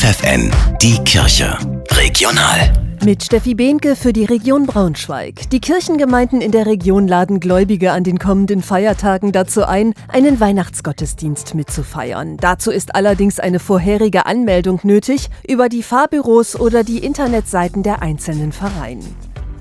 FFN, die Kirche. Regional. Mit Steffi Behnke für die Region Braunschweig. Die Kirchengemeinden in der Region laden Gläubige an den kommenden Feiertagen dazu ein, einen Weihnachtsgottesdienst mitzufeiern. Dazu ist allerdings eine vorherige Anmeldung nötig über die Fahrbüros oder die Internetseiten der einzelnen Vereine.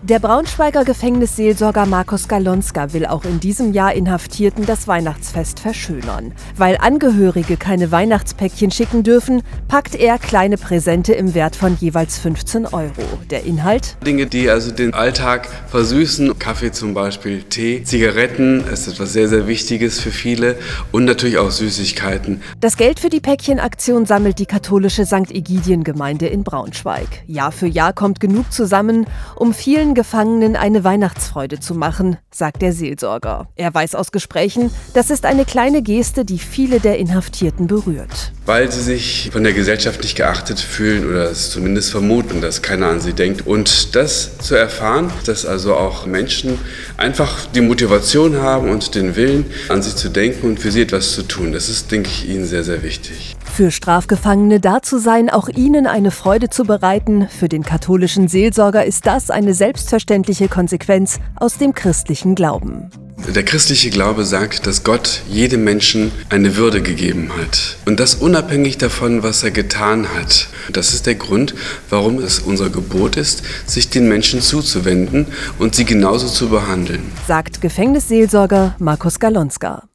Der Braunschweiger Gefängnisseelsorger Markus Galonska will auch in diesem Jahr Inhaftierten das Weihnachtsfest verschönern. Weil Angehörige keine Weihnachtspäckchen schicken dürfen, packt er kleine Präsente im Wert von jeweils 15 Euro. Der Inhalt? Dinge, die also den Alltag versüßen. Kaffee zum Beispiel, Tee, Zigaretten ist etwas sehr, sehr Wichtiges für viele und natürlich auch Süßigkeiten. Das Geld für die Päckchenaktion sammelt die katholische St. Egidien-Gemeinde in Braunschweig. Jahr für Jahr kommt genug zusammen, um vielen vielen Gefangenen eine Weihnachtsfreude zu machen, sagt der Seelsorger. Er weiß aus Gesprächen, das ist eine kleine Geste, die viele der Inhaftierten berührt. Weil sie sich von der Gesellschaft nicht geachtet fühlen oder es zumindest vermuten, dass keiner an sie denkt. Und das zu erfahren, dass also auch Menschen einfach die Motivation haben und den Willen, an sie zu denken und für sie etwas zu tun, das ist, denke ich, ihnen sehr, sehr wichtig. Für Strafgefangene da zu sein, auch ihnen eine Freude zu bereiten, für den katholischen Seelsorger ist das eine selbstverständliche Konsequenz aus dem christlichen Glauben. Der christliche Glaube sagt, dass Gott jedem Menschen eine Würde gegeben hat. Und das unabhängig davon, was er getan hat. Das ist der Grund, warum es unser Gebot ist, sich den Menschen zuzuwenden und sie genauso zu behandeln. Sagt Gefängnisseelsorger Markus Galonska.